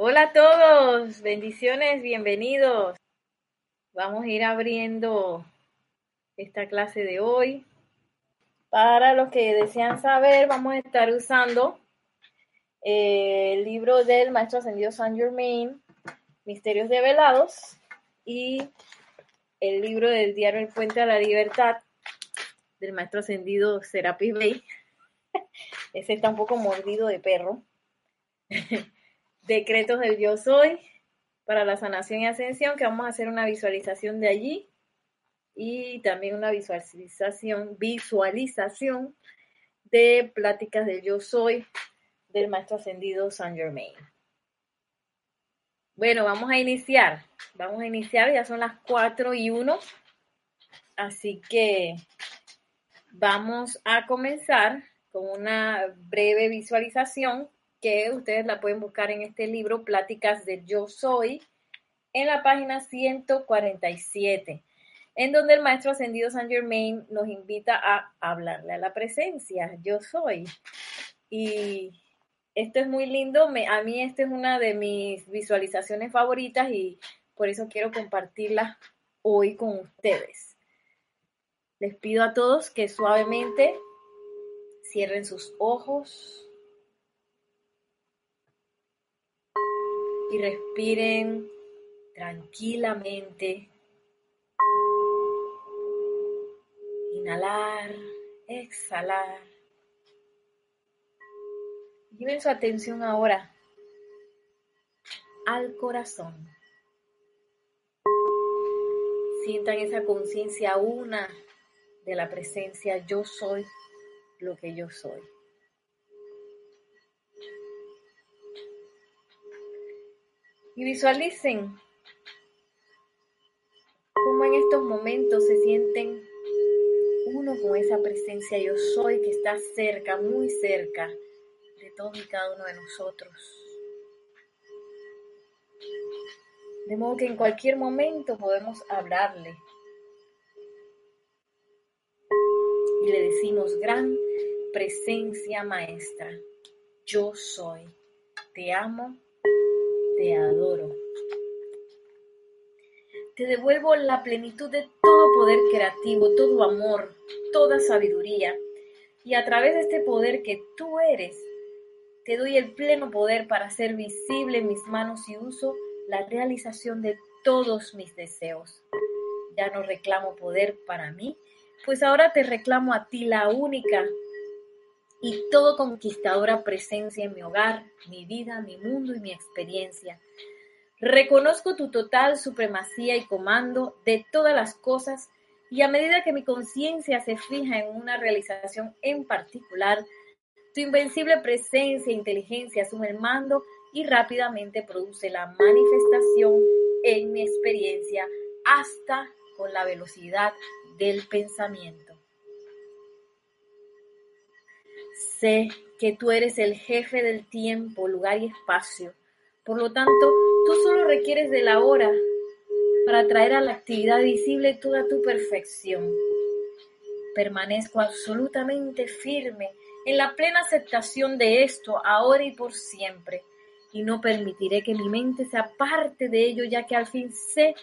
Hola a todos, bendiciones, bienvenidos. Vamos a ir abriendo esta clase de hoy. Para los que desean saber, vamos a estar usando eh, el libro del Maestro Ascendido Saint Germain, Misterios Develados, y el libro del diario El Puente a la Libertad, del Maestro Ascendido Serapis Bey. Ese está un poco mordido de perro. Decretos del Yo Soy para la sanación y ascensión, que vamos a hacer una visualización de allí y también una visualización, visualización de pláticas del Yo Soy del Maestro Ascendido Saint Germain. Bueno, vamos a iniciar. Vamos a iniciar, ya son las 4 y 1. Así que vamos a comenzar con una breve visualización que ustedes la pueden buscar en este libro, Pláticas de Yo Soy, en la página 147, en donde el Maestro Ascendido San Germain nos invita a hablarle a la presencia, Yo Soy. Y esto es muy lindo, a mí esta es una de mis visualizaciones favoritas y por eso quiero compartirla hoy con ustedes. Les pido a todos que suavemente cierren sus ojos y respiren tranquilamente. Inhalar, exhalar. Lleven su atención ahora al corazón. Sientan esa conciencia una de la presencia yo soy lo que yo soy. Y visualicen cómo en estos momentos se sienten uno con esa presencia yo soy que está cerca, muy cerca de todos y cada uno de nosotros. De modo que en cualquier momento podemos hablarle. Y le decimos, gran presencia maestra, yo soy, te amo te adoro. Te devuelvo la plenitud de todo poder creativo, todo amor, toda sabiduría. Y a través de este poder que tú eres, te doy el pleno poder para hacer visible en mis manos y uso la realización de todos mis deseos. Ya no reclamo poder para mí, pues ahora te reclamo a ti la única y todo conquistadora presencia en mi hogar, mi vida, mi mundo y mi experiencia. Reconozco tu total supremacía y comando de todas las cosas y a medida que mi conciencia se fija en una realización en particular, tu invencible presencia e inteligencia asume el mando y rápidamente produce la manifestación en mi experiencia hasta con la velocidad del pensamiento. Sé que tú eres el jefe del tiempo, lugar y espacio. Por lo tanto, tú solo requieres de la hora para traer a la actividad visible toda tu perfección. Permanezco absolutamente firme en la plena aceptación de esto ahora y por siempre, y no permitiré que mi mente se aparte de ello, ya que al fin sé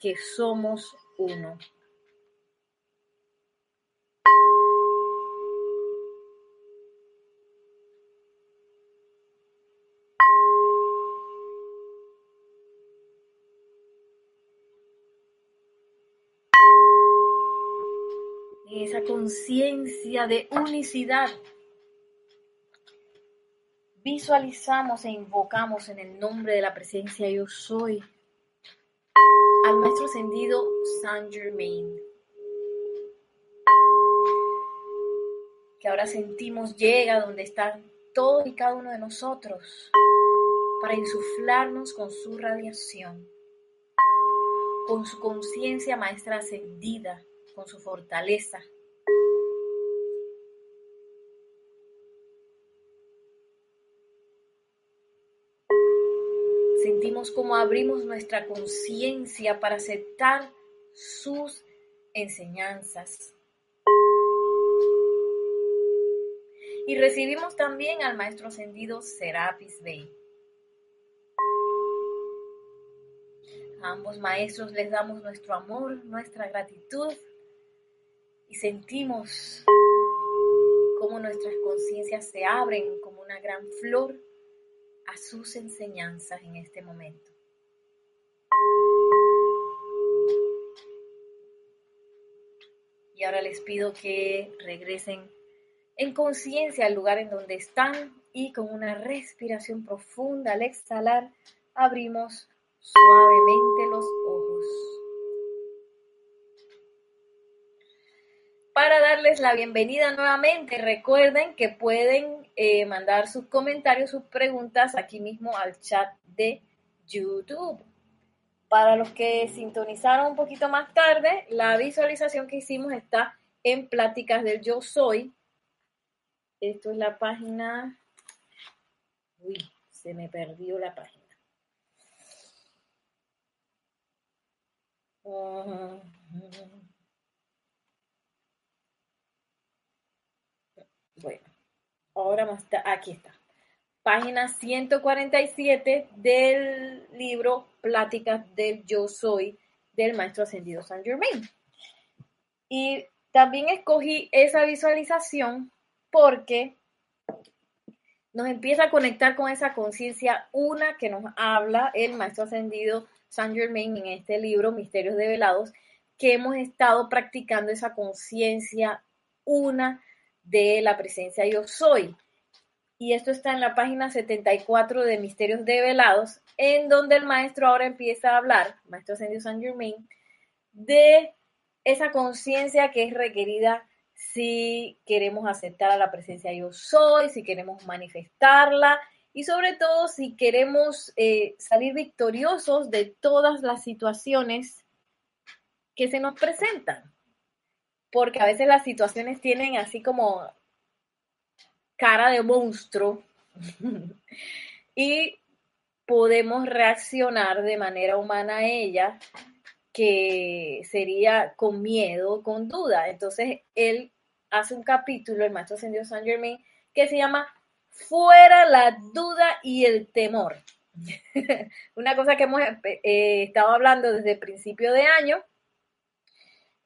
que somos uno. Conciencia de unicidad, visualizamos e invocamos en el nombre de la presencia yo soy al maestro ascendido Saint Germain, que ahora sentimos llega donde están todos y cada uno de nosotros para insuflarnos con su radiación, con su conciencia maestra ascendida con su fortaleza. Sentimos como abrimos nuestra conciencia para aceptar sus enseñanzas. Y recibimos también al Maestro Ascendido Serapis Bey. A ambos maestros les damos nuestro amor, nuestra gratitud y sentimos cómo nuestras conciencias se abren como una gran flor a sus enseñanzas en este momento. Y ahora les pido que regresen en conciencia al lugar en donde están y con una respiración profunda al exhalar abrimos suavemente los ojos. Para darles la bienvenida nuevamente, recuerden que pueden eh, mandar sus comentarios, sus preguntas aquí mismo al chat de YouTube. Para los que sintonizaron un poquito más tarde, la visualización que hicimos está en Pláticas del Yo Soy. Esto es la página... Uy, se me perdió la página. Ahora más aquí está página 147 del libro Pláticas del Yo Soy del Maestro Ascendido San Germain. Y también escogí esa visualización porque nos empieza a conectar con esa conciencia una que nos habla el Maestro Ascendido San Germain en este libro, Misterios Develados, que hemos estado practicando esa conciencia una de la presencia yo soy y esto está en la página 74 de Misterios Develados, en donde el maestro ahora empieza a hablar, maestro Ascendido San Germain, de esa conciencia que es requerida si queremos aceptar a la presencia yo soy, si queremos manifestarla y sobre todo si queremos eh, salir victoriosos de todas las situaciones que se nos presentan. Porque a veces las situaciones tienen así como cara de monstruo y podemos reaccionar de manera humana a ella, que sería con miedo, con duda. Entonces, él hace un capítulo, el maestro ascendido San Germain, que se llama Fuera la duda y el temor. Una cosa que hemos eh, estado hablando desde el principio de año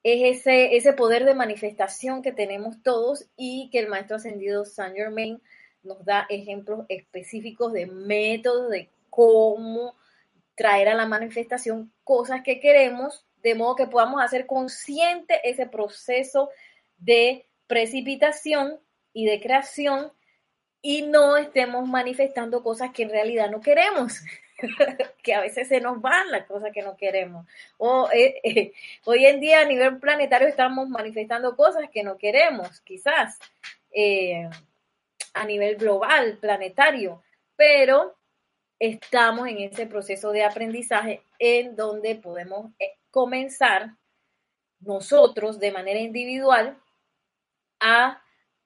es ese, ese poder de manifestación que tenemos todos y que el maestro ascendido Saint Germain nos da ejemplos específicos de métodos de cómo traer a la manifestación cosas que queremos, de modo que podamos hacer consciente ese proceso de precipitación y de creación y no estemos manifestando cosas que en realidad no queremos. que a veces se nos van las cosas que no queremos. O eh, eh, hoy en día a nivel planetario estamos manifestando cosas que no queremos, quizás, eh, a nivel global, planetario, pero estamos en ese proceso de aprendizaje en donde podemos comenzar nosotros de manera individual a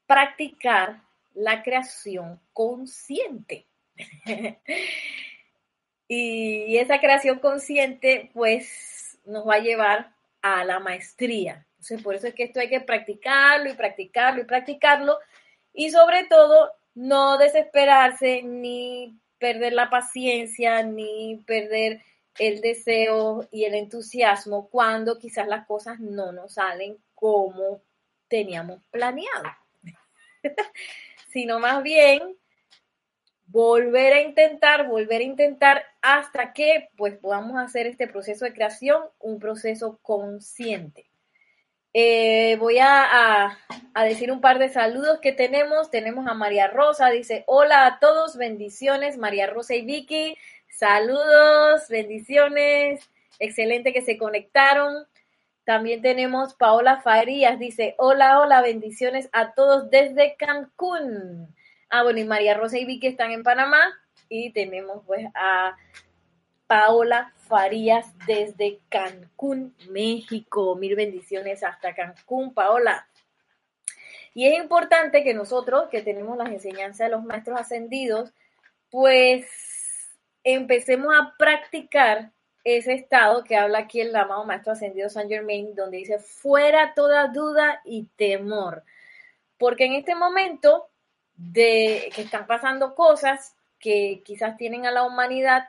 practicar la creación consciente. Y esa creación consciente, pues, nos va a llevar a la maestría. Entonces, por eso es que esto hay que practicarlo y practicarlo y practicarlo. Y sobre todo, no desesperarse ni perder la paciencia, ni perder el deseo y el entusiasmo cuando quizás las cosas no nos salen como teníamos planeado, sino más bien volver a intentar, volver a intentar hasta que pues podamos hacer este proceso de creación un proceso consciente. Eh, voy a, a, decir un par de saludos que tenemos. Tenemos a María Rosa, dice, hola a todos, bendiciones, María Rosa y Vicky, saludos, bendiciones, excelente que se conectaron. También tenemos Paola Farías, dice, hola, hola, bendiciones a todos desde Cancún. Ah, bueno, y María Rosa y Vicky están en Panamá y tenemos pues a Paola Farías desde Cancún, México. Mil bendiciones hasta Cancún, Paola. Y es importante que nosotros, que tenemos las enseñanzas de los maestros ascendidos, pues empecemos a practicar ese estado que habla aquí el amado maestro ascendido San Germain, donde dice fuera toda duda y temor. Porque en este momento de que están pasando cosas que quizás tienen a la humanidad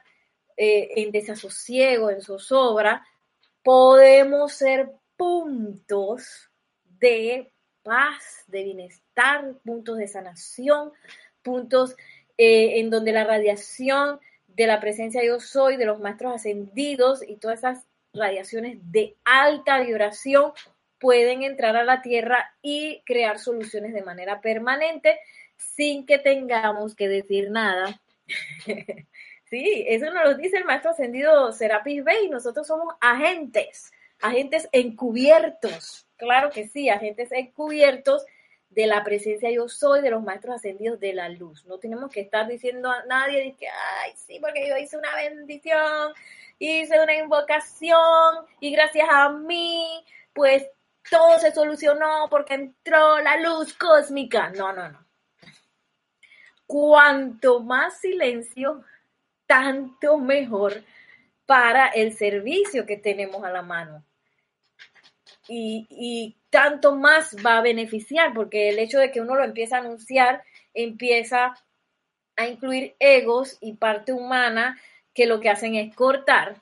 eh, en desasosiego, en zozobra, podemos ser puntos de paz, de bienestar, puntos de sanación, puntos eh, en donde la radiación de la presencia yo soy, de los maestros ascendidos y todas esas radiaciones de alta vibración pueden entrar a la Tierra y crear soluciones de manera permanente sin que tengamos que decir nada. sí, eso nos lo dice el maestro ascendido Serapis Bey. Nosotros somos agentes, agentes encubiertos. Claro que sí, agentes encubiertos de la presencia yo soy de los maestros ascendidos de la luz. No tenemos que estar diciendo a nadie que, ay, sí, porque yo hice una bendición, hice una invocación y gracias a mí, pues todo se solucionó porque entró la luz cósmica. No, no, no. Cuanto más silencio, tanto mejor para el servicio que tenemos a la mano. Y, tanto más va a beneficiar, porque el hecho de que uno lo empiece a anunciar empieza a incluir egos y parte humana que lo que hacen es cortar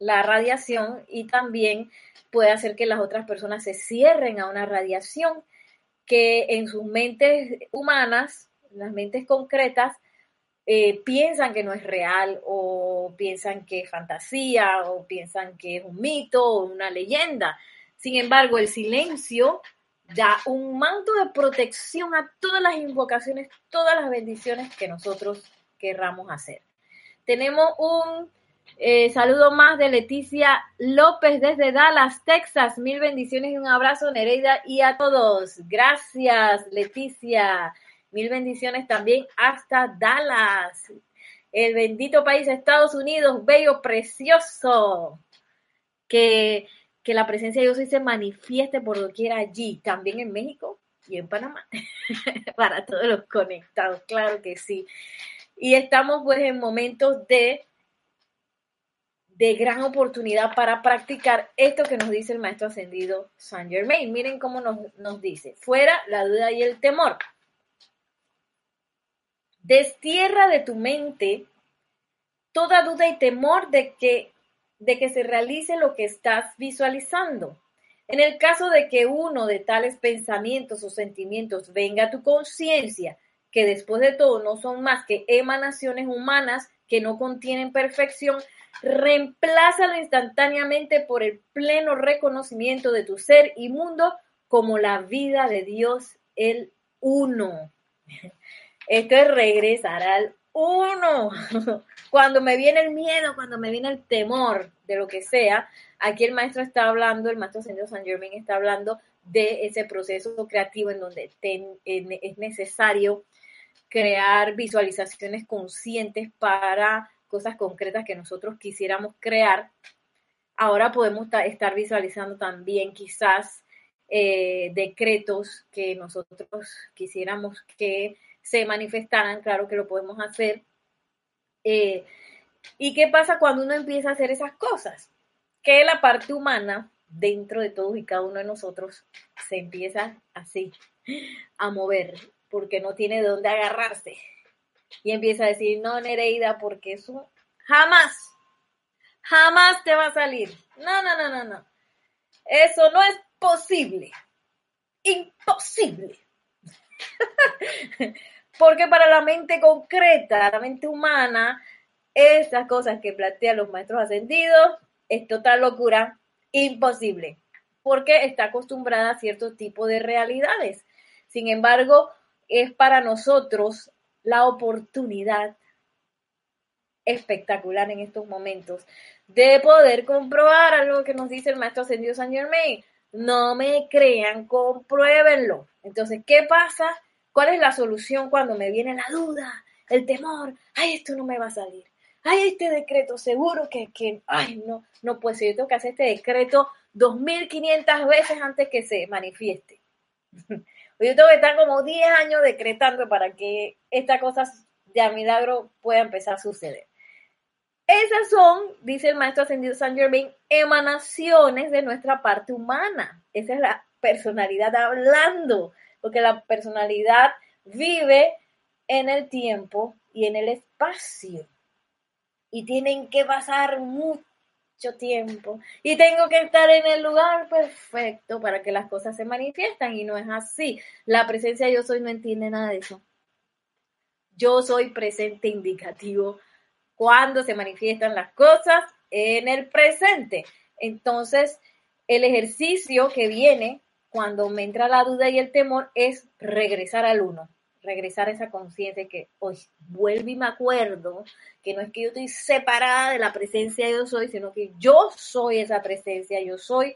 la radiación y también puede hacer que las otras personas se cierren a una radiación que en sus mentes humanas, las mentes concretas, eh, piensan que no es real o piensan que es fantasía o piensan que es un mito o una leyenda. Sin embargo, el silencio da un manto de protección a todas las invocaciones, todas las bendiciones que nosotros querramos hacer. Tenemos un eh, saludo más de Leticia López desde Dallas, Texas. Mil bendiciones y un abrazo, Nereida, y a todos. Gracias, Leticia. Mil bendiciones también hasta Dallas. El bendito país Estados Unidos, bello, precioso. Que que la presencia de Dios se manifieste por doquier allí, también en México y en Panamá, para todos los conectados, claro que sí. Y estamos pues en momentos de, de gran oportunidad para practicar esto que nos dice el maestro ascendido Saint Germain. Miren cómo nos, nos dice, fuera la duda y el temor. Destierra de tu mente toda duda y temor de que de que se realice lo que estás visualizando. En el caso de que uno de tales pensamientos o sentimientos venga a tu conciencia, que después de todo no son más que emanaciones humanas que no contienen perfección, reemplázalo instantáneamente por el pleno reconocimiento de tu ser y mundo como la vida de Dios, el uno. Esto es regresar al uno. Cuando me viene el miedo, cuando me viene el temor de lo que sea, aquí el maestro está hablando, el maestro Señor San Germain está hablando de ese proceso creativo en donde es necesario crear visualizaciones conscientes para cosas concretas que nosotros quisiéramos crear. Ahora podemos estar visualizando también quizás eh, decretos que nosotros quisiéramos que se manifestaran, claro que lo podemos hacer. Eh, ¿Y qué pasa cuando uno empieza a hacer esas cosas? Que la parte humana dentro de todos y cada uno de nosotros se empieza así a mover porque no tiene de dónde agarrarse. Y empieza a decir, no, Nereida, porque eso jamás, jamás te va a salir. No, no, no, no, no. Eso no es posible. Imposible. Porque para la mente concreta, la mente humana, esas cosas que plantean los maestros ascendidos es total locura, imposible, porque está acostumbrada a cierto tipo de realidades. Sin embargo, es para nosotros la oportunidad espectacular en estos momentos de poder comprobar algo que nos dice el maestro ascendido San Germain. No me crean, compruébenlo. Entonces, ¿qué pasa? ¿Cuál es la solución cuando me viene la duda, el temor? Ay, esto no me va a salir. Ay, este decreto seguro que, que ay, no, no puede ser. Yo tengo que hacer este decreto 2500 veces antes que se manifieste. Yo tengo que estar como 10 años decretando para que esta cosa de milagro pueda empezar a suceder. Esas son, dice el maestro ascendido San Germain, emanaciones de nuestra parte humana. Esa es la personalidad hablando porque la personalidad vive en el tiempo y en el espacio. y tienen que pasar mucho tiempo y tengo que estar en el lugar perfecto para que las cosas se manifiestan y no es así. La presencia yo soy no entiende nada de eso. Yo soy presente indicativo cuando se manifiestan las cosas en el presente. Entonces, el ejercicio que viene cuando me entra la duda y el temor es regresar al uno regresar a esa conciencia que hoy vuelvo y me acuerdo que no es que yo estoy separada de la presencia yo soy, sino que yo soy esa presencia, yo soy,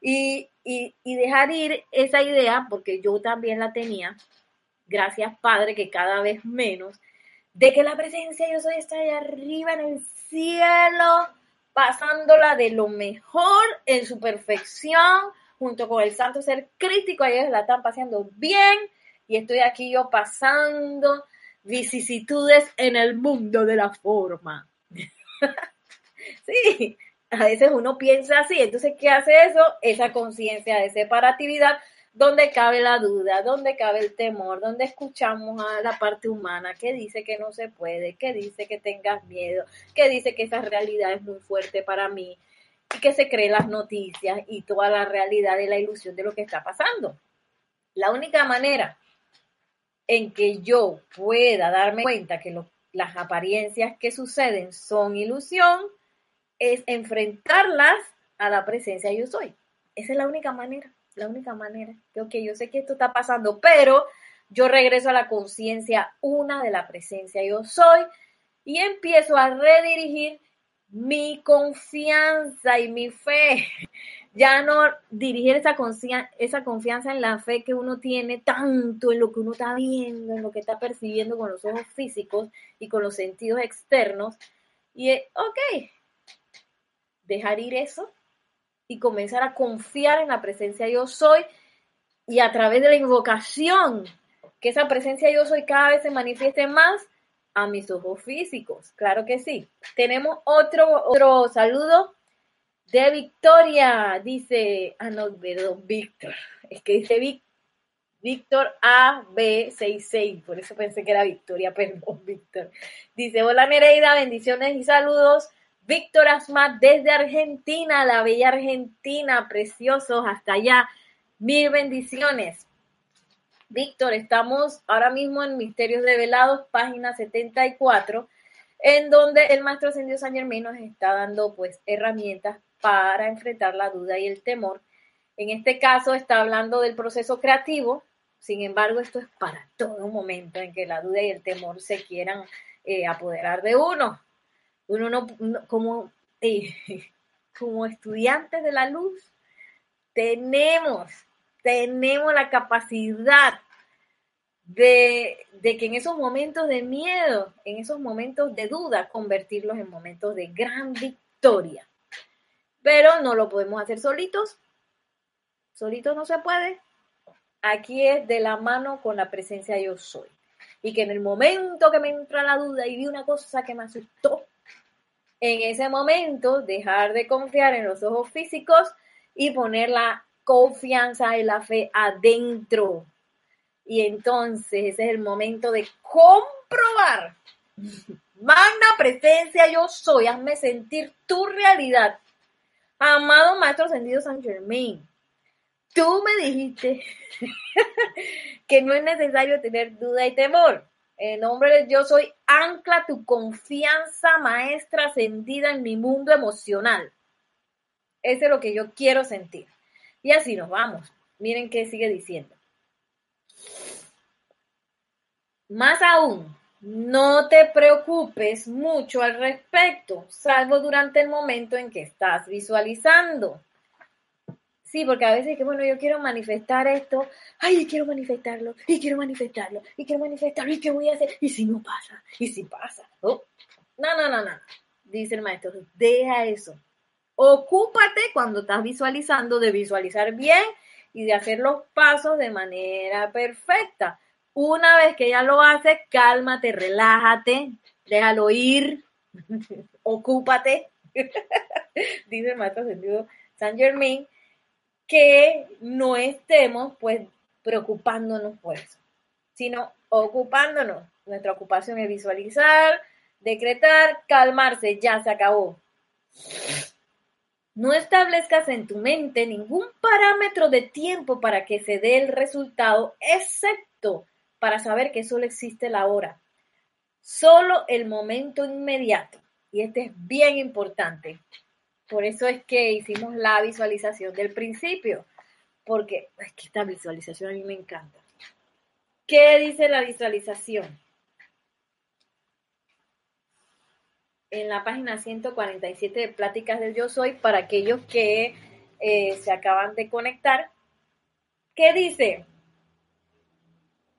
y, y, y dejar ir esa idea, porque yo también la tenía, gracias Padre, que cada vez menos, de que la presencia yo soy está ahí arriba en el cielo, pasándola de lo mejor en su perfección, junto con el santo ser crítico, ellos la están pasando bien, y estoy aquí yo pasando vicisitudes en el mundo de la forma. sí, a veces uno piensa así, entonces, ¿qué hace eso? Esa conciencia de separatividad donde cabe la duda, donde cabe el temor, donde escuchamos a la parte humana que dice que no se puede, que dice que tengas miedo, que dice que esa realidad es muy fuerte para mí y que se creen las noticias y toda la realidad de la ilusión de lo que está pasando. La única manera en que yo pueda darme cuenta que las apariencias que suceden son ilusión, es enfrentarlas a la presencia yo soy. Esa es la única manera, la única manera. Que, ok, yo sé que esto está pasando, pero yo regreso a la conciencia una de la presencia yo soy y empiezo a redirigir mi confianza y mi fe ya no dirigir esa, esa confianza en la fe que uno tiene tanto en lo que uno está viendo, en lo que está percibiendo con los ojos físicos y con los sentidos externos. Y, eh, ok, dejar ir eso y comenzar a confiar en la presencia yo soy y a través de la invocación, que esa presencia yo soy cada vez se manifieste más a mis ojos físicos. Claro que sí. Tenemos otro, otro saludo de Victoria, dice, ah, no, perdón, Víctor, es que dice Víctor AB66, por eso pensé que era Victoria, perdón, Víctor. Dice, hola Nereida, bendiciones y saludos. Víctor Asmat desde Argentina, la bella Argentina, preciosos, hasta allá. Mil bendiciones. Víctor, estamos ahora mismo en Misterios Revelados, página 74, en donde el Maestro Ascendido San Germán nos está dando pues herramientas para enfrentar la duda y el temor. En este caso está hablando del proceso creativo, sin embargo esto es para todo momento en que la duda y el temor se quieran eh, apoderar de uno. Uno no, como, eh, como estudiantes de la luz, tenemos, tenemos la capacidad de, de, que en esos momentos de miedo, en esos momentos de duda, convertirlos en momentos de gran victoria pero no lo podemos hacer solitos. Solitos no se puede. Aquí es de la mano con la presencia yo soy. Y que en el momento que me entra la duda y vi una cosa que me asustó, en ese momento dejar de confiar en los ojos físicos y poner la confianza y la fe adentro. Y entonces ese es el momento de comprobar. Magna presencia yo soy, hazme sentir tu realidad Amado Maestro Ascendido San Germain, tú me dijiste que no es necesario tener duda y temor. En nombre de Dios soy, ancla tu confianza, maestra ascendida en mi mundo emocional. Ese es lo que yo quiero sentir. Y así nos vamos. Miren qué sigue diciendo. Más aún, no te preocupes mucho al respecto, salvo durante el momento en que estás visualizando. Sí, porque a veces que, bueno, yo quiero manifestar esto, ay, quiero manifestarlo, y quiero manifestarlo, y quiero manifestarlo, y qué voy a hacer, y si no pasa, y si pasa. No, no, no, no, dice el maestro, deja eso. Ocúpate cuando estás visualizando de visualizar bien y de hacer los pasos de manera perfecta una vez que ya lo hace, cálmate, relájate, déjalo ir, ocúpate, dice el maestro sentido San Germain, que no estemos pues preocupándonos por eso, sino ocupándonos. Nuestra ocupación es visualizar Decretar, calmarse, ya se acabó. No establezcas en tu mente ningún parámetro de tiempo para que se dé el resultado, excepto para saber que solo existe la hora. Solo el momento inmediato. Y este es bien importante. Por eso es que hicimos la visualización del principio. Porque es que esta visualización a mí me encanta. ¿Qué dice la visualización? en la página 147 de Pláticas del Yo Soy para aquellos que eh, se acaban de conectar. ¿Qué dice?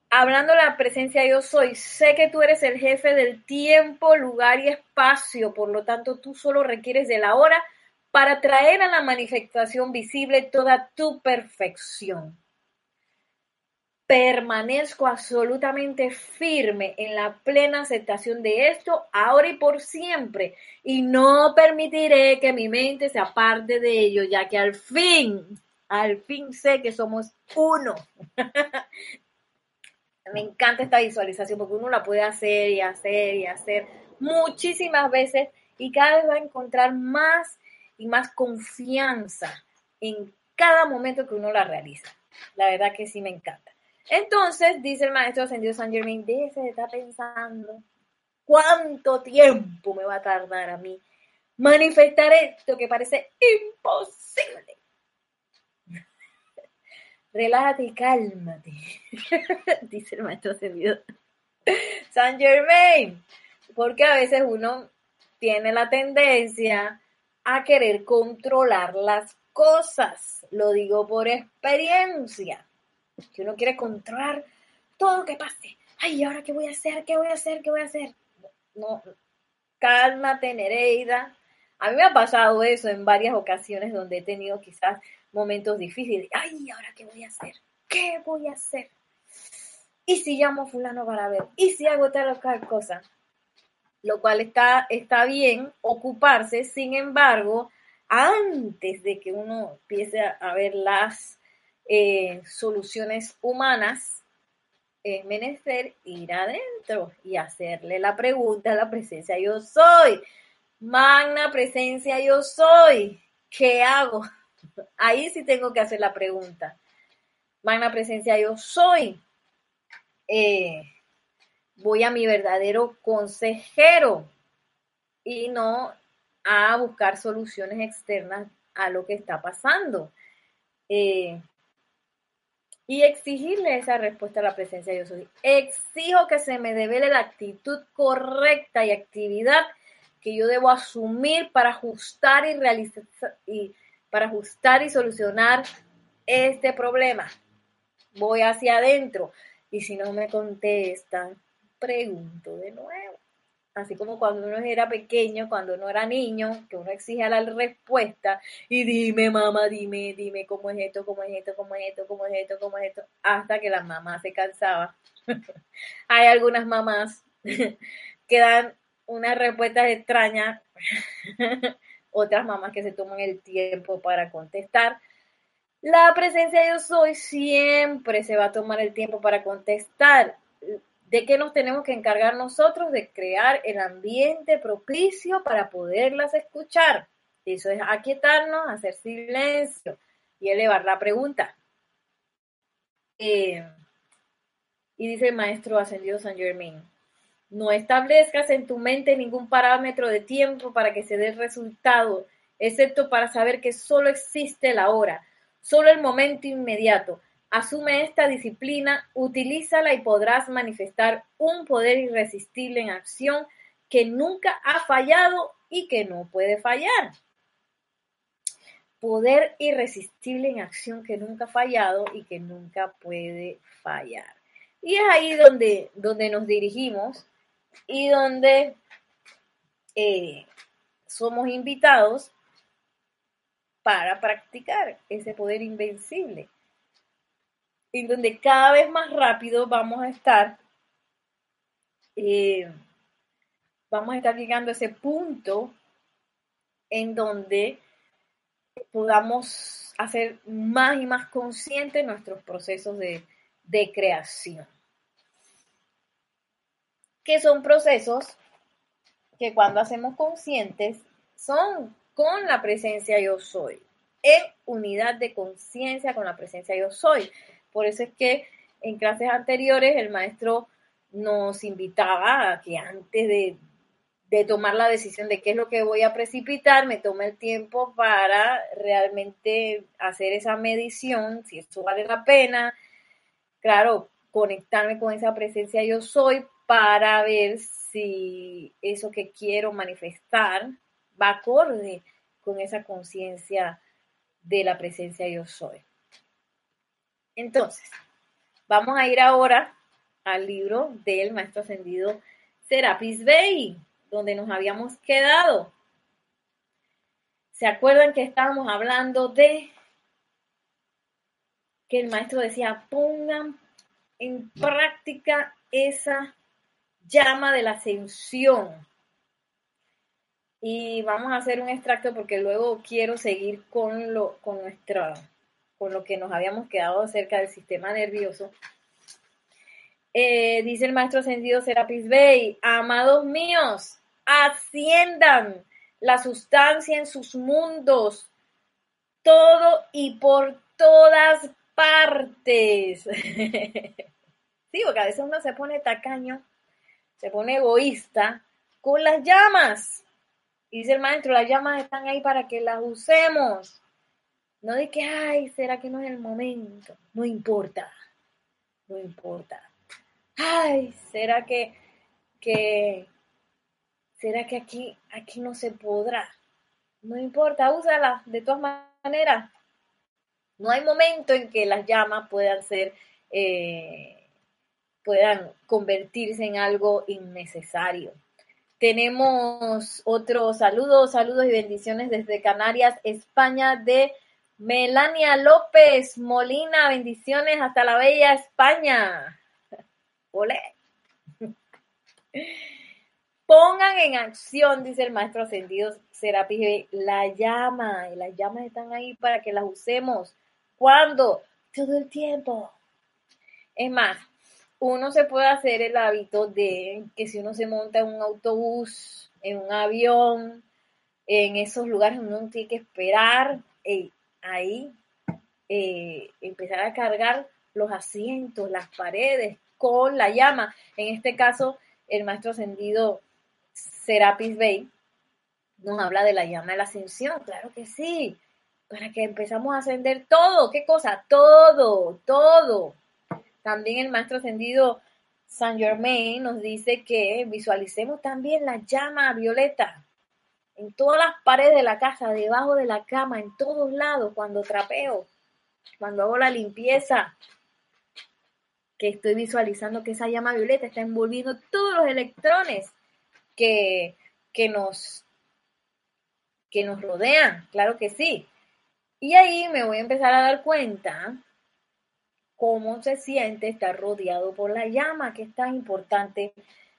Hablando de la presencia Yo Soy, sé que tú eres el jefe del tiempo, lugar y espacio, por lo tanto tú solo requieres de la hora para traer a la manifestación visible toda tu perfección permanezco absolutamente firme en la plena aceptación de esto ahora y por siempre y no permitiré que mi mente se aparte de ello, ya que al fin, al fin sé que somos uno. Me encanta esta visualización porque uno la puede hacer y hacer y hacer muchísimas veces y cada vez va a encontrar más y más confianza en cada momento que uno la realiza. La verdad que sí me encanta. Entonces, dice el maestro ascendido San Germain, de estar pensando cuánto tiempo me va a tardar a mí manifestar esto que parece imposible. Relájate y cálmate, dice el maestro ascendido San Germain, porque a veces uno tiene la tendencia a querer controlar las cosas. Lo digo por experiencia que uno quiere controlar todo lo que pase. Ay, ¿ahora qué voy a hacer? ¿Qué voy a hacer? ¿Qué voy a hacer? No, cálmate, Nereida. A mí me ha pasado eso en varias ocasiones donde he tenido quizás momentos difíciles. Ay, ¿ahora qué voy a hacer? ¿Qué voy a hacer? ¿Y si llamo a fulano para ver? ¿Y si hago tal o tal cosa? Lo cual está, está bien ocuparse, sin embargo, antes de que uno empiece a ver las eh, soluciones humanas, es menester ir adentro y hacerle la pregunta a la presencia yo soy. Magna presencia yo soy. ¿Qué hago? Ahí sí tengo que hacer la pregunta. Magna presencia yo soy. Eh, voy a mi verdadero consejero y no a buscar soluciones externas a lo que está pasando. Eh, y exigirle esa respuesta a la presencia de yo soy. Exijo que se me devele la actitud correcta y actividad que yo debo asumir para ajustar y realizar y para ajustar y solucionar este problema. Voy hacia adentro y si no me contestan, pregunto de nuevo así como cuando uno era pequeño, cuando uno era niño, que uno exige la respuesta y dime, mamá, dime, dime cómo es esto, cómo es esto, cómo es esto, cómo es esto, cómo es esto, hasta que la mamá se cansaba. Hay algunas mamás que dan unas respuestas extrañas, otras mamás que se toman el tiempo para contestar. La presencia de yo soy siempre se va a tomar el tiempo para contestar ¿De qué nos tenemos que encargar nosotros? De crear el ambiente propicio para poderlas escuchar. Eso es aquietarnos, hacer silencio y elevar la pregunta. Eh, y dice el maestro ascendido San Germain, no establezcas en tu mente ningún parámetro de tiempo para que se dé resultado, excepto para saber que solo existe la hora, solo el momento inmediato. Asume esta disciplina, utilízala y podrás manifestar un poder irresistible en acción que nunca ha fallado y que no puede fallar. Poder irresistible en acción que nunca ha fallado y que nunca puede fallar. Y es ahí donde, donde nos dirigimos y donde eh, somos invitados para practicar ese poder invencible en donde cada vez más rápido vamos a estar, eh, vamos a estar llegando a ese punto en donde podamos hacer más y más conscientes nuestros procesos de, de creación. Que son procesos que cuando hacemos conscientes son con la presencia yo soy, en unidad de conciencia con la presencia yo soy. Por eso es que en clases anteriores el maestro nos invitaba a que antes de, tomar la decisión de qué es lo que voy a precipitar, me tome el tiempo para realmente hacer esa medición, si esto vale la pena, claro, conectarme con esa presencia yo soy para ver si eso que quiero manifestar va acorde con esa conciencia de la presencia yo soy. Entonces, vamos a ir ahora al libro del maestro ascendido Serapis Bey, donde nos habíamos quedado. ¿Se acuerdan que estábamos hablando de que el maestro decía, pongan en práctica esa llama de la ascensión? Y vamos a hacer un extracto porque luego quiero seguir con lo, con nuestra, con lo que nos habíamos quedado acerca del sistema nervioso. Eh, dice el maestro ascendido Serapis Bey, amados míos, asciendan la sustancia en sus mundos, todo y por todas partes. sí, porque a veces uno se pone tacaño, se pone egoísta con las llamas. Dice el maestro, las llamas están ahí para que las usemos. No de que, ay, ¿será que no es el momento? No importa, no importa. Ay, ¿será que, que, será que aquí, aquí no se podrá? No importa, úsala de todas maneras. No hay momento en que las llamas puedan ser, eh, puedan convertirse en algo innecesario. Tenemos otro saludo, saludos y bendiciones desde Canarias, España, de Melania López Molina. Bendiciones hasta la bella España. Ole. Pongan en acción, dice el maestro ascendido Serapis, la llama. Y las llamas están ahí para que las usemos. ¿Cuándo? Todo el tiempo. Es más, uno se puede hacer el hábito de que si uno se monta en un autobús, en un avión, en esos lugares uno tiene que esperar eh, ahí, eh, empezar a cargar los asientos, las paredes con la llama. En este caso, el maestro ascendido Serapis Bey nos habla de la llama de la ascensión, claro que sí, para que empezamos a ascender todo, ¿qué cosa? Todo, todo. También el maestro ascendido Saint Germain nos dice que visualicemos también la llama violeta en todas las paredes de la casa, debajo de la cama, en todos lados, cuando trapeo, cuando hago la limpieza, que estoy visualizando que esa llama violeta está envolviendo todos los electrones que, que, nos, que nos rodean, claro que sí. Y ahí me voy a empezar a dar cuenta cómo se siente estar rodeado por la llama, que es tan importante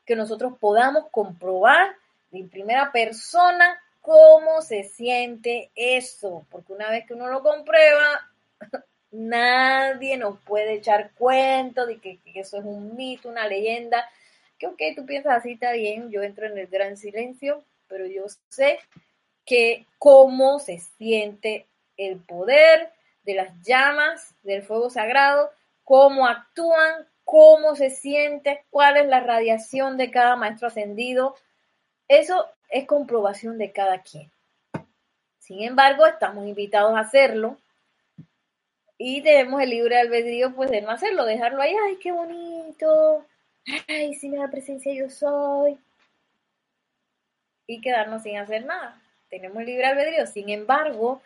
que nosotros podamos comprobar en primera persona cómo se siente eso, porque una vez que uno lo comprueba, nadie nos puede echar cuento de que, que, eso es un mito, una leyenda, que ok, tú piensas así, está bien, yo entro en el gran silencio, pero yo sé que cómo se siente el poder, de las llamas del fuego sagrado, cómo actúan, cómo se siente, cuál es la radiación de cada maestro ascendido. Eso es comprobación de cada quien. Sin embargo, estamos invitados a hacerlo y tenemos el libre albedrío pues de no hacerlo, dejarlo ahí, ay, qué bonito, ay, si me da presencia yo soy, y quedarnos sin hacer nada. Tenemos el libre albedrío. Sin embargo,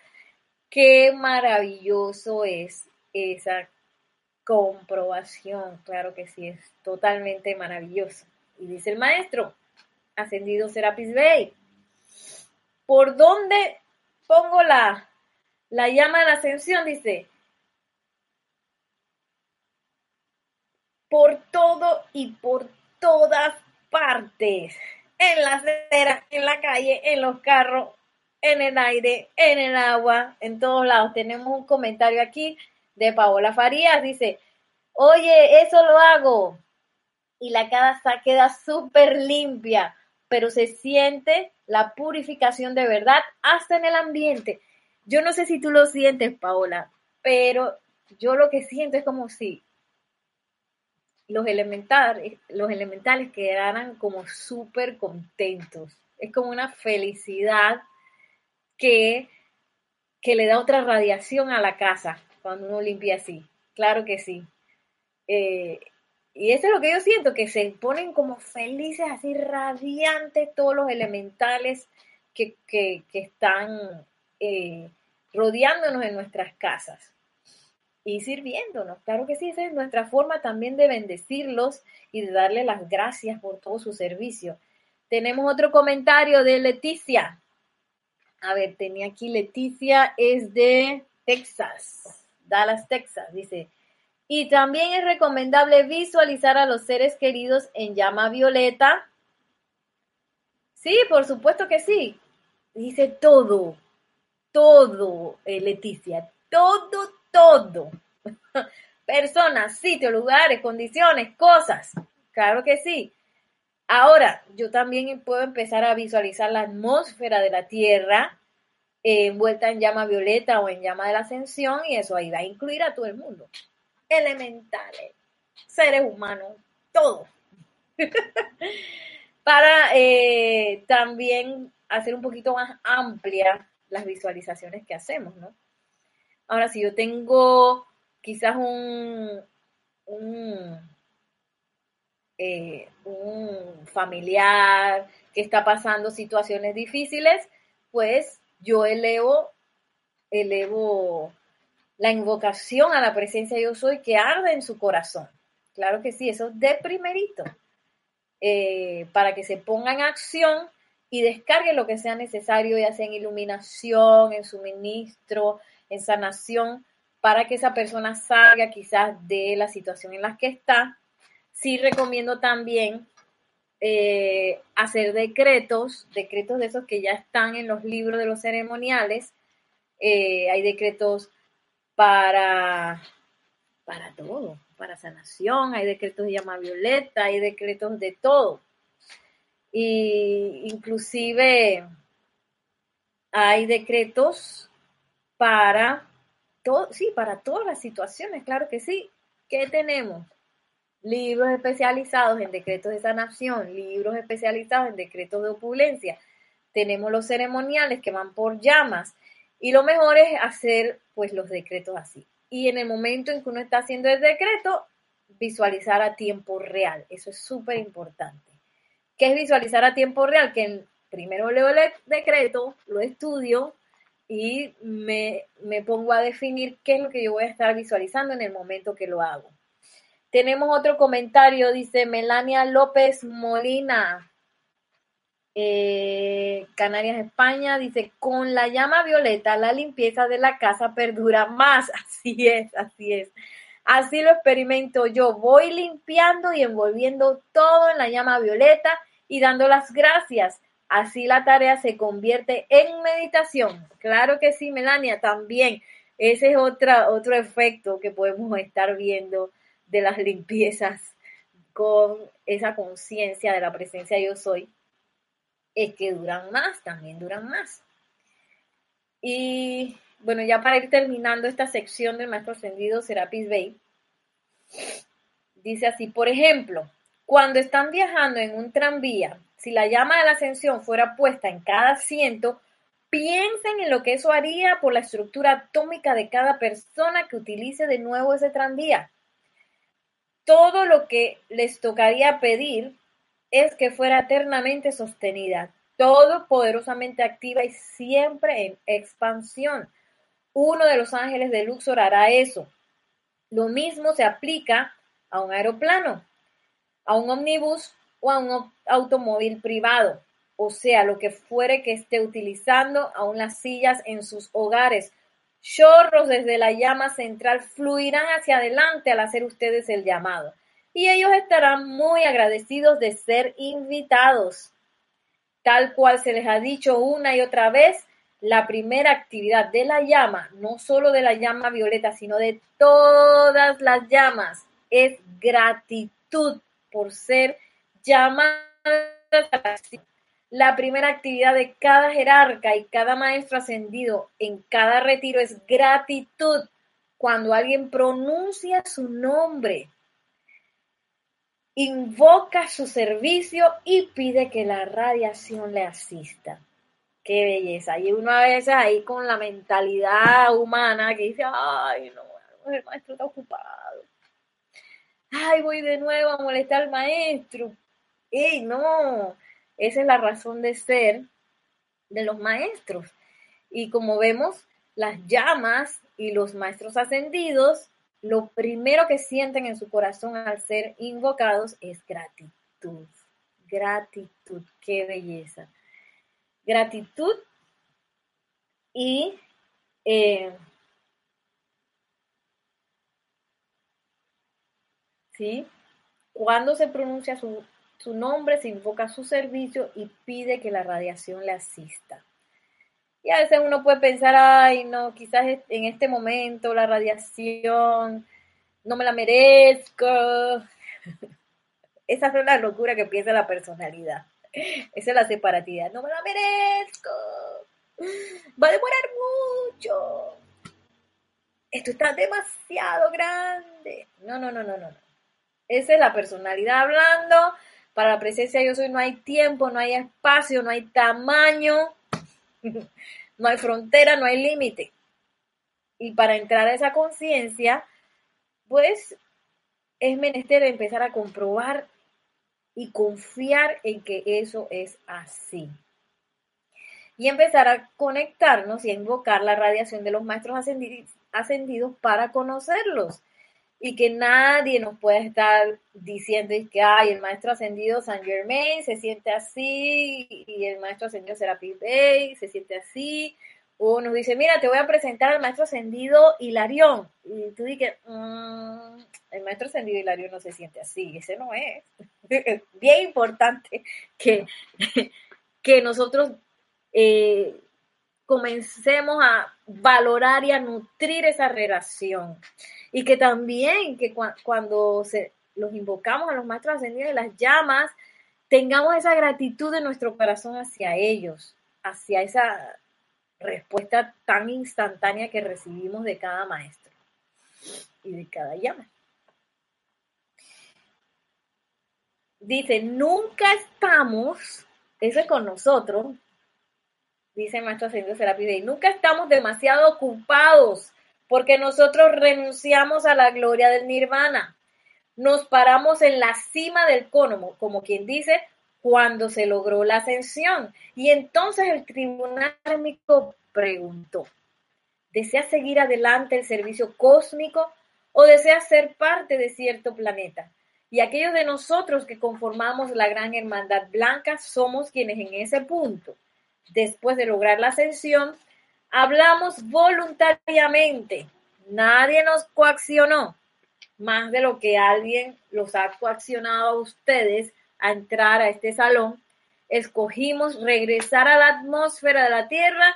Qué maravilloso es esa comprobación, claro que sí, es totalmente maravilloso. Y dice el maestro, ascendido Serapis Bey, ¿por dónde pongo la, la llama de la ascensión? Dice, por todo y por todas partes, en la acera, en la calle, en los carros, en el aire, en el agua, en todos lados. Tenemos un comentario aquí de Paola Farías, dice, oye, eso lo hago. Y la casa queda súper limpia. Pero se siente la purificación de verdad hasta en el ambiente. Yo no sé si tú lo sientes, Paola, pero yo lo que siento es como si los elementales, quedaran como súper contentos. Es como una felicidad que, que le da otra radiación a la casa cuando uno limpia así. Claro que sí. Eh, y eso es lo que yo siento, que se ponen como felices, así radiantes todos los elementales que, están eh, rodeándonos en nuestras casas y sirviéndonos. Claro que sí, esa es nuestra forma también de bendecirlos y de darle las gracias por todo su servicio. Tenemos otro comentario de Leticia. A ver, tenía aquí Leticia, es de Texas, Dallas, Texas. Dice, y también es recomendable visualizar a los seres queridos en llama violeta. Sí, por supuesto que sí. Dice todo, todo, eh, Leticia, todo, todo. Personas, sitios, lugares, condiciones, cosas. Claro que sí. Ahora, yo también puedo empezar a visualizar la atmósfera de la Tierra eh, envuelta en llama violeta o en llama de la ascensión y eso ahí va a incluir a todo el mundo. Elementales, seres humanos, todo. Para eh, también hacer un poquito más amplia las visualizaciones que hacemos, ¿no? Ahora, si yo tengo quizás un, eh, un, familiar que está pasando situaciones difíciles, pues yo elevo, elevo la invocación a la presencia yo soy que arde en su corazón. Claro que sí, eso de primerito, eh, para que se ponga en acción y descargue lo que sea necesario, ya sea en iluminación, en suministro, en sanación, para que esa persona salga quizás de la situación en la que está. Sí recomiendo también eh, hacer decretos, decretos de esos que ya están en los libros de los ceremoniales. Eh, hay decretos para, para todo, para sanación, hay decretos de llama violeta, hay decretos de todo. Y inclusive hay decretos para todo, sí, para todas las situaciones, claro que sí. ¿Qué tenemos? Libros especializados en decretos de sanación, libros especializados en decretos de opulencia. Tenemos los ceremoniales que van por llamas. Y lo mejor es hacer pues los decretos así. Y en el momento en que uno está haciendo el decreto, visualizar a tiempo real. Eso es súper importante. ¿Qué es visualizar a tiempo real? Que primero leo el decreto, lo estudio y me, me pongo a definir qué es lo que yo voy a estar visualizando en el momento que lo hago. Tenemos otro comentario, dice Melania López Molina. Eh, Canarias, España, dice, con la llama violeta la limpieza de la casa perdura más. Así es, así es. Así lo experimento yo. Voy limpiando y envolviendo todo en la llama violeta y dando las gracias. Así la tarea se convierte en meditación. Claro que sí, Melania, también. Ese es otro efecto que podemos estar viendo de las limpiezas con esa conciencia de la presencia yo soy es que duran más, también duran más. Y bueno, ya para ir terminando esta sección del maestro ascendido Serapis Bay, dice así, por ejemplo, cuando están viajando en un tranvía, si la llama de la ascensión fuera puesta en cada asiento, piensen en lo que eso haría por la estructura atómica de cada persona que utilice de nuevo ese tranvía. Todo lo que les tocaría pedir es que fuera eternamente sostenida, todo poderosamente activa y siempre en expansión. Uno de los ángeles de Luxor hará eso. Lo mismo se aplica a un aeroplano, a un omnibus o a un automóvil privado, o sea, lo que fuere que esté utilizando, aún las sillas en sus hogares. Chorros desde la llama central fluirán hacia adelante al hacer ustedes el llamado y ellos estarán muy agradecidos de ser invitados. Tal cual se les ha dicho una y otra vez, la primera actividad de la llama, no solo de la llama violeta, sino de todas las llamas, es gratitud por ser llamadas La primera actividad de cada jerarca y cada maestro ascendido en cada retiro es gratitud cuando alguien pronuncia su nombre, invoca su servicio y pide que la radiación le asista. Qué belleza. Y uno a veces ahí con la mentalidad humana que dice, ay, no, el maestro está ocupado. Ay, voy de nuevo a molestar al maestro. Ey, no, esa es la razón de ser de los maestros. Y como vemos, las llamas y los maestros ascendidos, lo primero que sienten en su corazón al ser invocados es gratitud. Gratitud, qué belleza gratitud y eh, ¿sí? Cuando se pronuncia su, su, nombre, se invoca su servicio y pide que la radiación le asista. Y a veces uno puede pensar, ay, no, quizás en este momento la radiación no me la merezco. Esa es la locura que piensa la personalidad. Esa es la separatidad. No me la merezco. Va a demorar mucho. Esto está demasiado grande. No, no, no, no, no. Esa es la personalidad hablando. Para la presencia yo soy no hay tiempo, no hay espacio, no hay tamaño, no hay frontera, no hay límite. Y para entrar a esa conciencia, pues es menester empezar a comprobar y confiar en que eso es así. Y empezar a conectarnos y a invocar la radiación de los maestros ascendidos, para conocerlos. Y que nadie nos pueda estar diciendo que hay el maestro ascendido San Germain se siente así y el maestro ascendido Serapis Bey se siente así o nos dice, mira, te voy a presentar al maestro ascendido Hilarión. Y tú dices, mm, el maestro ascendido Hilarión no se siente así, ese no es. Es bien importante que, que nosotros eh, comencemos a valorar y a nutrir esa relación. Y que también que cuando se, los invocamos a los maestros ascendidos y las llamas, tengamos esa gratitud de nuestro corazón hacia ellos, hacia esa respuesta tan instantánea que recibimos de cada maestro y de cada llama. Dice, nunca estamos, eso es con nosotros, dice maestro Ascendido Serapis nunca estamos demasiado ocupados porque nosotros renunciamos a la gloria del nirvana. Nos paramos en la cima del cono, como quien dice, cuando se logró la ascensión. Y entonces el tribunal kármico preguntó, ¿desea seguir adelante el servicio cósmico o desea ser parte de cierto planeta? Y aquellos de nosotros que conformamos la gran hermandad blanca somos quienes en ese punto, después de lograr la ascensión, hablamos voluntariamente. Nadie nos coaccionó, más de lo que alguien los ha coaccionado a ustedes a entrar a este salón, escogimos regresar a la atmósfera de la Tierra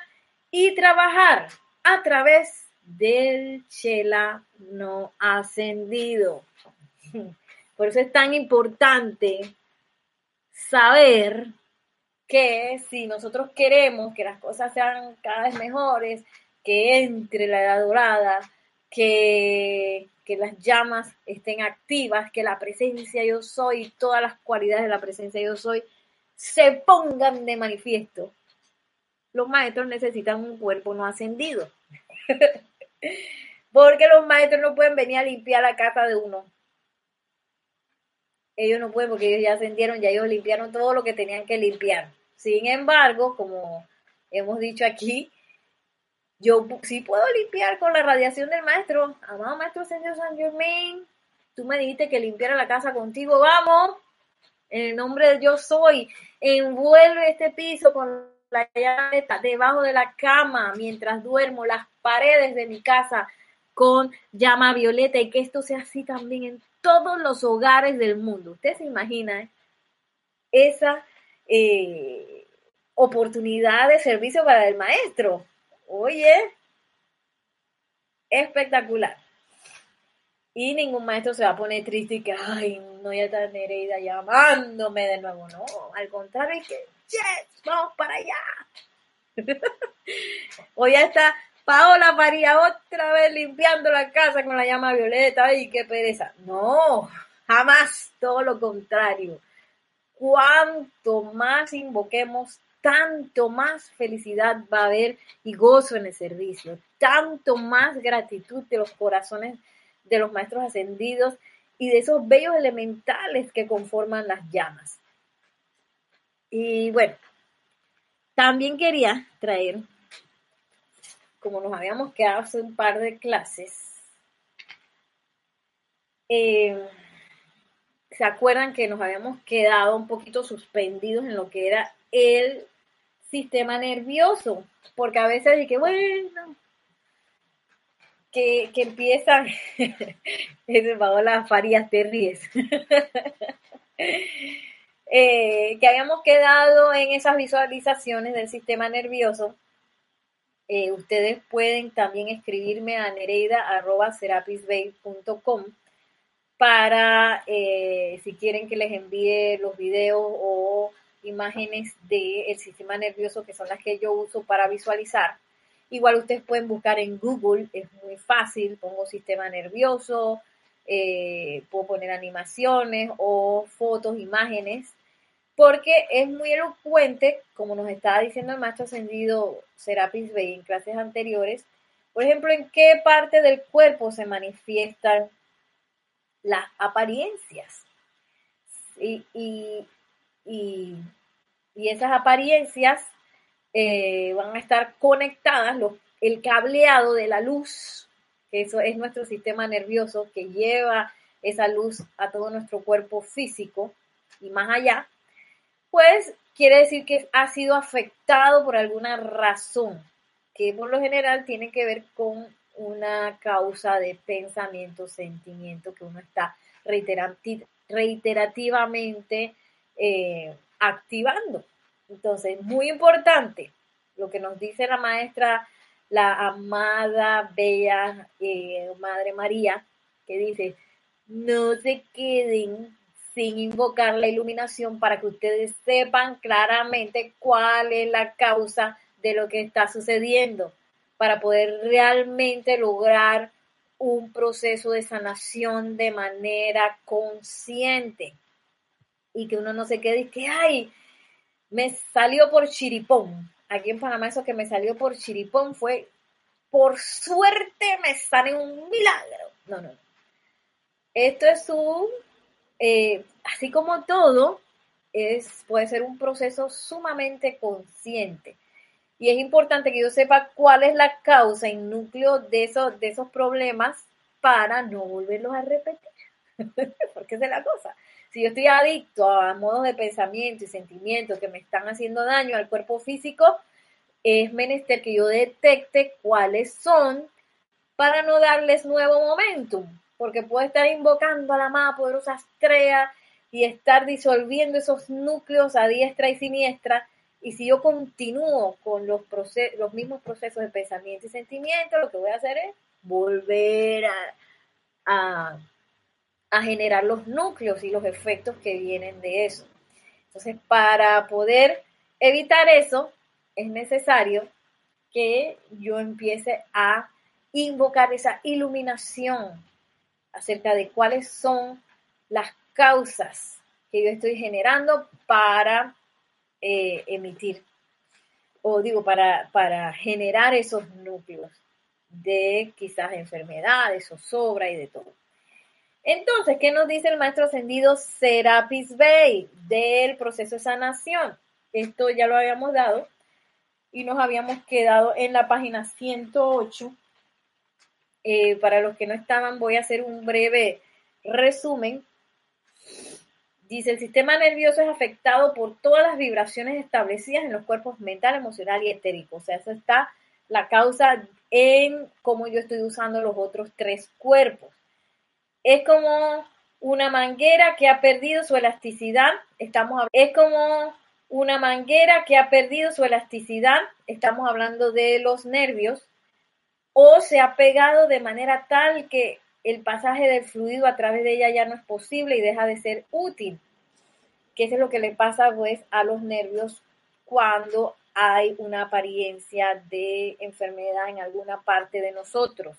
y trabajar a través del Chela no ascendido. Por eso es tan importante saber que si nosotros queremos que las cosas sean cada vez mejores, que entre la edad dorada, que que las llamas estén activas, que la presencia yo soy, todas las cualidades de la presencia yo soy, se pongan de manifiesto. Los maestros necesitan un cuerpo no ascendido. porque los maestros no pueden venir a limpiar la casa de uno. Ellos no pueden porque ellos ya ascendieron, ya ellos limpiaron todo lo que tenían que limpiar. Sin embargo, como hemos dicho aquí, yo sí puedo limpiar con la radiación del maestro. Amado maestro Señor San Germain, tú me dijiste que limpiara la casa contigo. Vamos, en el nombre de Dios soy. Envuelve este piso con la llave debajo de la cama mientras duermo, las paredes de mi casa con llama violeta y que esto sea así también en todos los hogares del mundo. Usted se imagina esa eh, oportunidad de servicio para el maestro. Oye, espectacular. Y ningún maestro se va a poner triste y que, ay, no, ya está Nereida llamándome de nuevo. No, al contrario, es que vamos para allá. Hoy ya está Paola María otra vez limpiando la casa con la llama violeta. ¡Ay, qué pereza! No, jamás, todo lo contrario. Cuanto más invoquemos, tanto más felicidad va a haber y gozo en el servicio, tanto más gratitud de los corazones de los maestros ascendidos y de esos bellos elementales que conforman las llamas. Y bueno, también quería traer, como nos habíamos quedado hace un par de clases, eh, ¿se acuerdan que nos habíamos quedado un poquito suspendidos en lo que era el sistema nervioso? Porque a veces dije, bueno, que, que empiezan, ese las Farías te ríes. Eh, que habíamos quedado en esas visualizaciones del sistema nervioso. Eh, ustedes pueden también escribirme a nereida.serapisbay.com para eh, si quieren que les envíe los videos o imágenes del sistema nervioso que son las que yo uso para visualizar. Igual ustedes pueden buscar en Google, es muy fácil, pongo sistema nervioso, puedo poner animaciones o fotos, imágenes porque es muy elocuente, como nos estaba diciendo el maestro ascendido Serapis Bey en clases anteriores, por ejemplo, en qué parte del cuerpo se manifiestan las apariencias. Y, esas apariencias eh, van a estar conectadas, el cableado de la luz, que eso es nuestro sistema nervioso que lleva esa luz a todo nuestro cuerpo físico y más allá, pues quiere decir que ha sido afectado por alguna razón, que por lo general tiene que ver con una causa de pensamiento, sentimiento que uno está reiterativamente eh, activando. Entonces, muy importante lo que nos dice la maestra, la amada, bella eh, Madre María, que dice, no se queden sin invocar la iluminación para que ustedes sepan claramente cuál es la causa de lo que está sucediendo, para poder realmente lograr un proceso de sanación de manera consciente y que uno no se quede y que, ay, me salió por chiripón. Aquí en Panamá eso que me salió por chiripón fue, por suerte me sale un milagro. No, no. Esto es un eh, así como todo, es, puede ser un proceso sumamente consciente. Y es importante que yo sepa cuál es la causa y núcleo de esos, de esos problemas para no volverlos a repetir. Porque esa es la cosa. Si yo estoy adicto a modos de pensamiento y sentimientos que me están haciendo daño al cuerpo físico, es menester que yo detecte cuáles son para no darles nuevo momentum porque puede estar invocando a la más poderosa estrella y estar disolviendo esos núcleos a diestra y siniestra. Y si yo continúo con los, los mismos procesos de pensamiento y sentimiento, lo que voy a hacer es volver a, a generar los núcleos y los efectos que vienen de eso. Entonces, para poder evitar eso, es necesario que yo empiece a invocar esa iluminación acerca de cuáles son las causas que yo estoy generando para eh, emitir, o digo, para, para generar esos núcleos de quizás enfermedades o sobra y de todo. Entonces, ¿qué nos dice el maestro ascendido Serapis Bey del proceso de sanación? Esto ya lo habíamos dado y nos habíamos quedado en la página 108 eh, para los que no estaban, voy a hacer un breve resumen. Dice, el sistema nervioso es afectado por todas las vibraciones establecidas en los cuerpos mental, emocional y etérico. O sea, eso está la causa en cómo yo estoy usando los otros tres cuerpos. Es como una manguera que ha perdido su elasticidad. Estamos, es como una manguera que ha perdido su elasticidad. Estamos hablando de los nervios o se ha pegado de manera tal que el pasaje del fluido a través de ella ya no es posible y deja de ser útil. Que es lo que le pasa pues a los nervios cuando hay una apariencia de enfermedad en alguna parte de nosotros.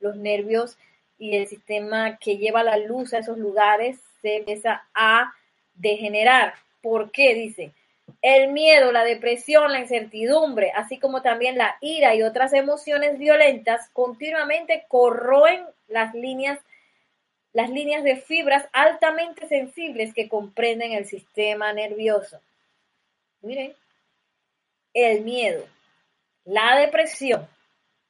Los nervios y el sistema que lleva la luz a esos lugares se empieza a degenerar. ¿Por qué? Dice, el miedo, la depresión, la incertidumbre, así como también la ira y otras emociones violentas, continuamente corroen las líneas, las líneas de fibras altamente sensibles que comprenden el sistema nervioso. Miren, el miedo, la depresión,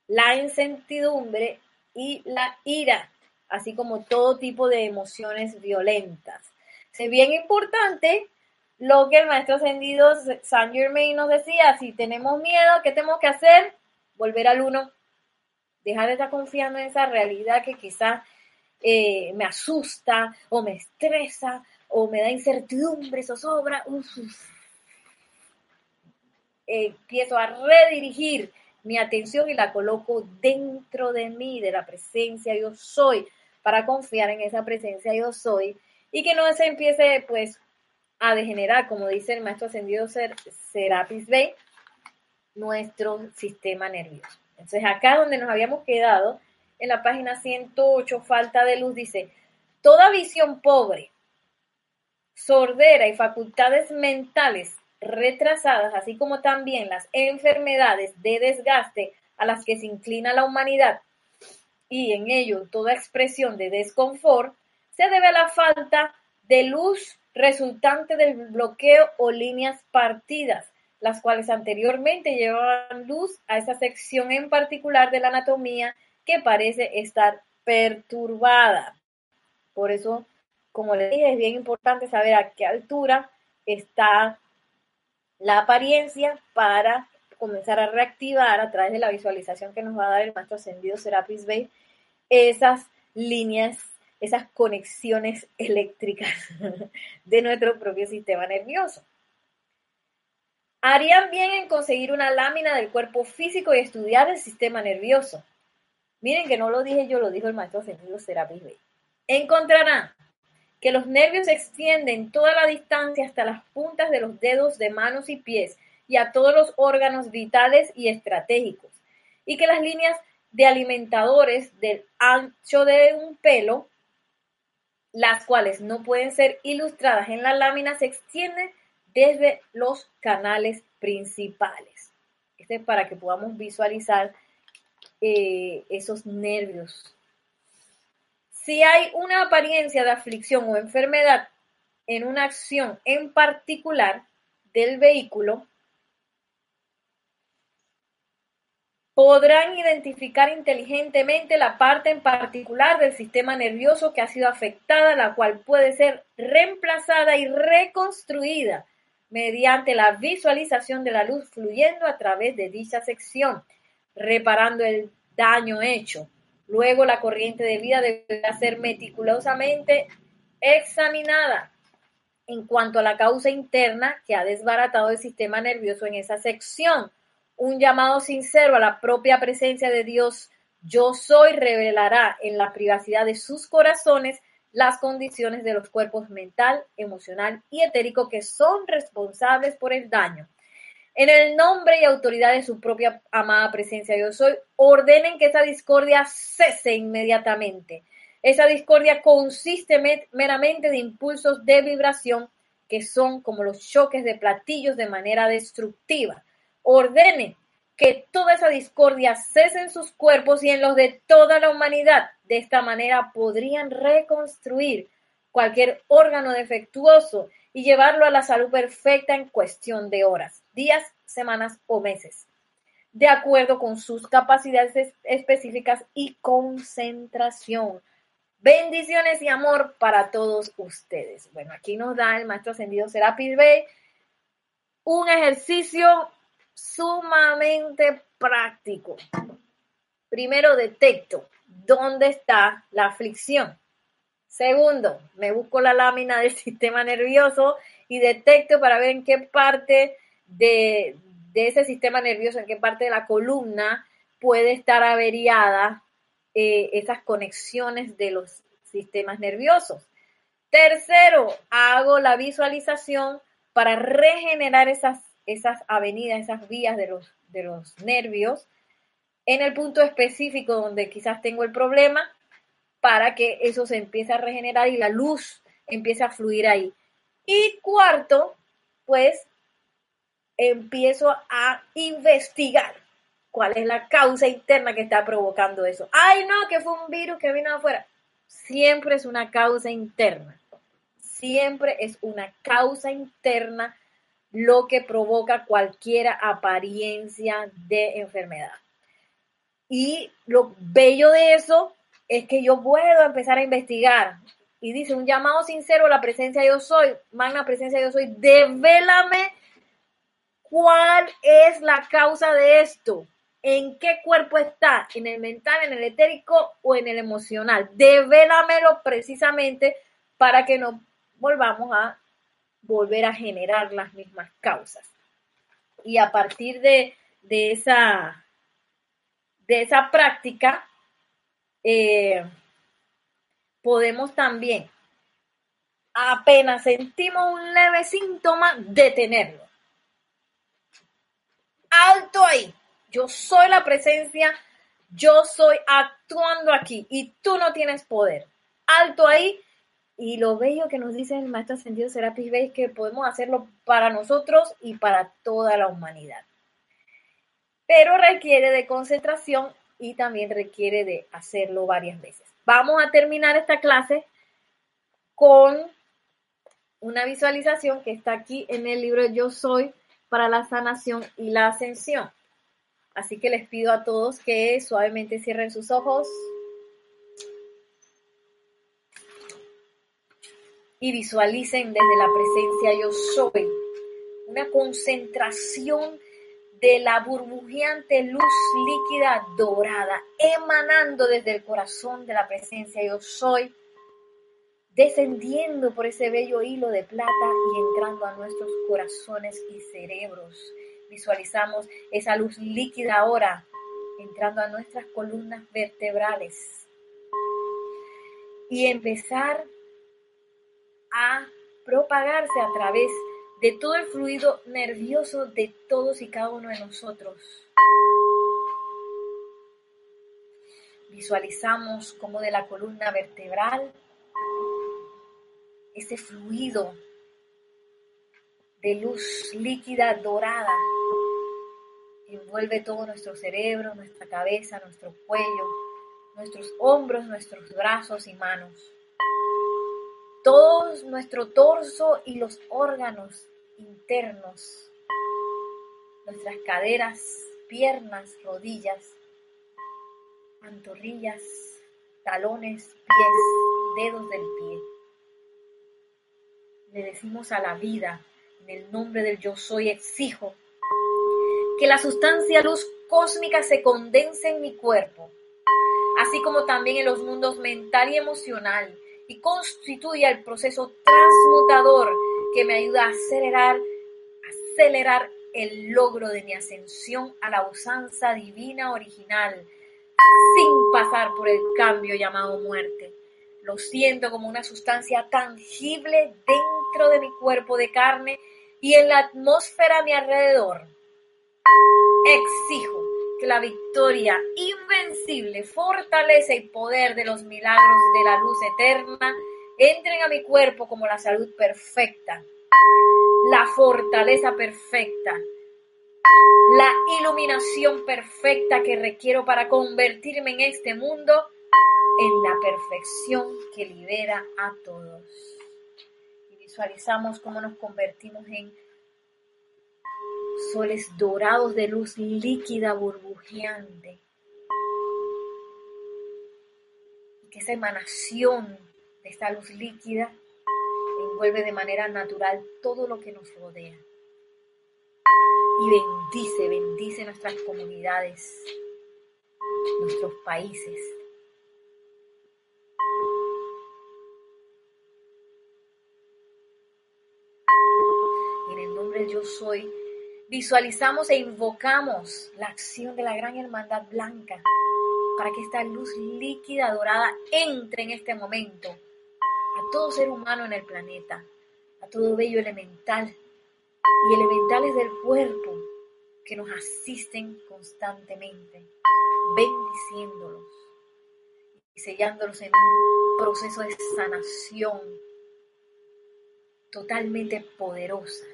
la incertidumbre y la ira, así como todo tipo de emociones violentas. Es bien importante lo que el maestro ascendido Saint Germain nos decía, si tenemos miedo, ¿qué tenemos que hacer? Volver al uno. Dejar de estar confiando en esa realidad que quizás eh, me asusta o me estresa o me da incertidumbre, zozobra. Uf, empiezo a redirigir mi atención y la coloco dentro de mí, de la presencia yo soy, para confiar en esa presencia yo soy y que no se empiece pues a degenerar, como dice el maestro ascendido Serapis Bey, nuestro sistema nervioso. Entonces acá donde nos habíamos quedado, en la página 108, falta de luz, dice, toda visión pobre, sordera y facultades mentales retrasadas, así como también las enfermedades de desgaste a las que se inclina la humanidad, y en ello toda expresión de desconfort, se debe a la falta de luz resultante del bloqueo o líneas partidas, las cuales anteriormente llevaban luz a esa sección en particular de la anatomía que parece estar perturbada. Por eso, como les dije, es bien importante saber a qué altura está la apariencia para comenzar a reactivar a través de la visualización que nos va a dar el maestro ascendido Serapis Bey esas líneas esas conexiones eléctricas de nuestro propio sistema nervioso. Harían bien en conseguir una lámina del cuerpo físico y estudiar el sistema nervioso. Miren que no lo dije yo, lo dijo el maestro ascendido Serapis. Encontrarán que los nervios se extienden toda la distancia hasta las puntas de los dedos de manos y pies y a todos los órganos vitales y estratégicos, y que las líneas de alimentadores del ancho de un pelo las cuales no pueden ser ilustradas en la lámina, se extienden desde los canales principales. Este es para que podamos visualizar eh, esos nervios. Si hay una apariencia de aflicción o enfermedad en una acción en particular del vehículo, podrán identificar inteligentemente la parte en particular del sistema nervioso que ha sido afectada, la cual puede ser reemplazada y reconstruida mediante la visualización de la luz fluyendo a través de dicha sección, reparando el daño hecho. Luego la corriente de vida debe ser meticulosamente examinada en cuanto a la causa interna que ha desbaratado el sistema nervioso en esa sección un llamado sincero a la propia presencia de Dios, yo soy, revelará en la privacidad de sus corazones las condiciones de los cuerpos mental, emocional y etérico que son responsables por el daño. En el nombre y autoridad de su propia amada presencia yo soy, ordenen que esa discordia cese inmediatamente. Esa discordia consiste meramente de impulsos de vibración que son como los choques de platillos de manera destructiva ordene que toda esa discordia cese en sus cuerpos y en los de toda la humanidad. De esta manera podrían reconstruir cualquier órgano defectuoso y llevarlo a la salud perfecta en cuestión de horas, días, semanas o meses, de acuerdo con sus capacidades específicas y concentración. Bendiciones y amor para todos ustedes. Bueno, aquí nos da el maestro ascendido Serapis Bey un ejercicio sumamente práctico. Primero detecto dónde está la aflicción. Segundo, me busco la lámina del sistema nervioso y detecto para ver en qué parte de, ese sistema nervioso, en qué parte de la columna puede estar averiada eh, esas conexiones de los sistemas nerviosos. Tercero, hago la visualización para regenerar esas esas avenidas, esas vías de los, de los nervios en el punto específico donde quizás tengo el problema para que eso se empiece a regenerar y la luz empiece a fluir ahí. Y cuarto, pues empiezo a investigar cuál es la causa interna que está provocando eso. Ay, no, que fue un virus que vino afuera. Siempre es una causa interna. Siempre es una causa interna lo que provoca cualquier apariencia de enfermedad. Y lo bello de eso es que yo puedo empezar a investigar. Y dice, un llamado sincero a la presencia yo soy, magna presencia yo soy, devélame cuál es la causa de esto, en qué cuerpo está, en el mental, en el etérico o en el emocional. Devélamelo precisamente para que no volvamos a volver a generar las mismas causas. Y a partir de, de esa de esa práctica, eh, podemos también, apenas sentimos un leve síntoma, detenerlo. Alto ahí. Yo soy la presencia, yo soy actuando aquí y tú no tienes poder. Alto ahí. Y lo bello que nos dice el maestro ascendido Serapis Bey es que podemos hacerlo para nosotros y para toda la humanidad pero requiere de concentración y también requiere de hacerlo varias veces. Vamos a terminar esta clase con una visualización que está aquí en el libro Yo Soy para la sanación y la ascensión. Así que les pido a todos que suavemente cierren sus ojos y visualicen desde la presencia Yo Soy una concentración de la burbujeante luz líquida dorada, emanando desde el corazón de la presencia yo soy, descendiendo por ese bello hilo de plata y entrando a nuestros corazones y cerebros. Visualizamos esa luz líquida ahora entrando a nuestras columnas vertebrales y empezar a propagarse a través de todo el fluido nervioso de todos y cada uno de nosotros. Visualizamos como de la columna vertebral ese fluido de luz líquida dorada envuelve todo nuestro cerebro, nuestra cabeza, nuestro cuello, nuestros hombros, nuestros brazos y manos todo nuestro torso y los órganos internos, nuestras caderas, piernas, rodillas, pantorrillas, talones, pies, dedos del pie. Le decimos a la vida, en el nombre del yo soy, exijo que la sustancia luz cósmica se condense en mi cuerpo, así como también en los mundos mental y emocional, y constituya el proceso transmutador que me ayuda a acelerar, acelerar el logro de mi ascensión a la usanza divina original, sin pasar por el cambio llamado muerte. Lo siento como una sustancia tangible dentro de mi cuerpo de carne y en la atmósfera a mi alrededor. Exijo que la victoria invencible, fortaleza y poder de los milagros de la luz eterna entren a mi cuerpo como la salud perfecta, la fortaleza perfecta, la iluminación perfecta que requiero para convertirme en este mundo en la perfección que libera a todos. Y visualizamos cómo nos convertimos en soles dorados de luz líquida burbujeante. Y que esa emanación de esta luz líquida envuelve de manera natural todo lo que nos rodea. Y bendice, bendice nuestras comunidades, nuestros países. En el nombre yo soy, visualizamos e invocamos la acción de la gran hermandad blanca para que esta luz líquida dorada entre en este momento a todo ser humano en el planeta, a todo bello elemental y elementales del cuerpo que nos asisten constantemente, bendiciéndolos y sellándolos en un proceso de sanación totalmente poderosa.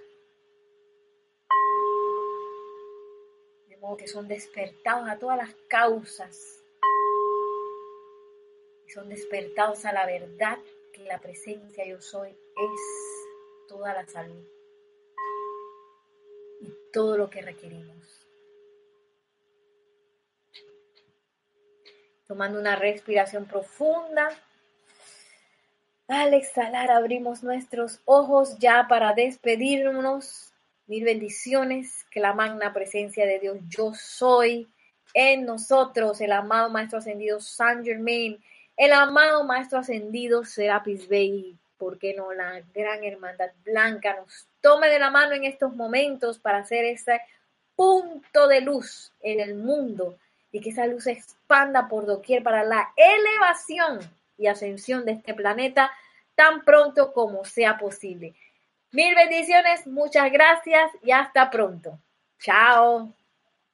Modo que son despertados a todas las causas y son despertados a la verdad que la presencia yo soy es toda la salud y todo lo que requerimos. Tomando una respiración profunda. Al exhalar abrimos nuestros ojos ya para despedirnos. Mil bendiciones, que la magna presencia de Dios yo soy en nosotros, el amado Maestro Ascendido San Germain, el amado Maestro Ascendido Serapis Bey, ¿por qué no la gran hermandad blanca nos tome de la mano en estos momentos para hacer ese punto de luz en el mundo y que esa luz se expanda por doquier para la elevación y ascensión de este planeta tan pronto como sea posible. Mil bendiciones, muchas gracias y hasta pronto. Chao.